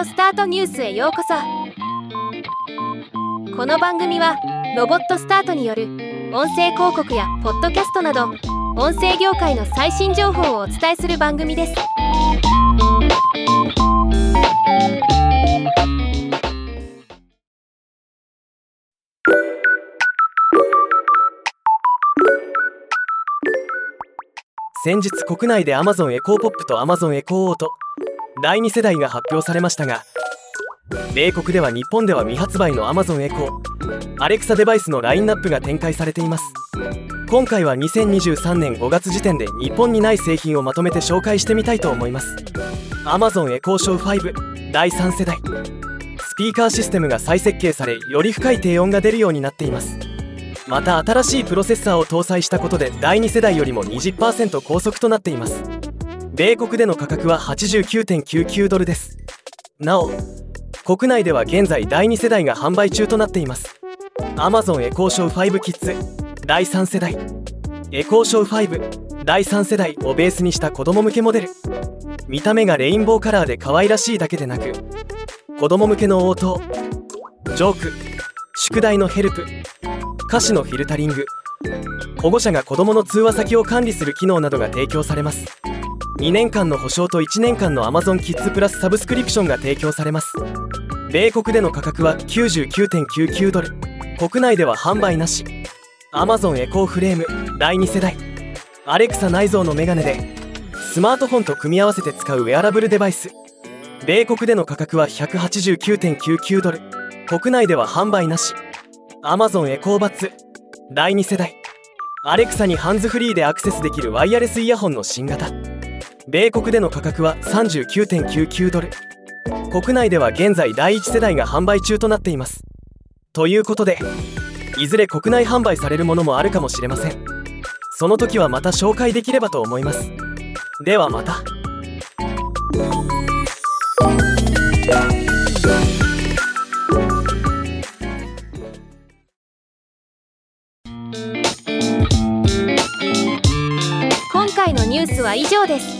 オスタートニュースへようこそ。この番組はロボットスタートによる音声広告やポッドキャストなど音声業界の最新情報をお伝えする番組です。先日国内で Amazon エコーポップと Amazon エコーオート第2世代が発表されましたが米国では日本では未発売の Amazon エコーアレクサデバイスのラインナップが展開されています。今回は2023年5月時点で日本にない製品をまとめて紹介してみたいと思います。Amazon エコーショー5第3世代。スピーカーシステムが再設計されより深い低音が出るようになっています。また新しいプロセッサーを搭載したことで第2世代よりも20%高速となっています。米国での価格は89.99ドルです。なお国内では現在第2世代が販売中となっています。Amazon エコーショー5キッズ第3世代。エコーショー5第3世代をベースにした子供向けモデル。見た目がレインボーカラーで可愛らしいだけでなく子供向けの応答ジョーク宿題のヘルプ歌詞のフィルタリング保護者が子どもの通話先を管理する機能などが提供されます。2年間の保証と1年間の Amazon キッズプラスサブスクリプションが提供されます。米国での価格は99.99ドル。国内では販売なし。Amazon エコーフレーム第2世代。アレクサ内蔵のメガネでスマートフォンと組み合わせて使うウェアラブルデバイス。米国での価格は189.99ドル。国内では販売なし。Amazon エコーバッツ。第2世代。アレクサにハンズフリーでアクセスできるワイヤレスイヤホンの新型。米国での価格は39.99ドル。国内では現在第1世代が販売中となっています。ということでいずれ国内販売されるものもあるかもしれません。その時はまた紹介できればと思います。ではまた。今回のニュースは以上です。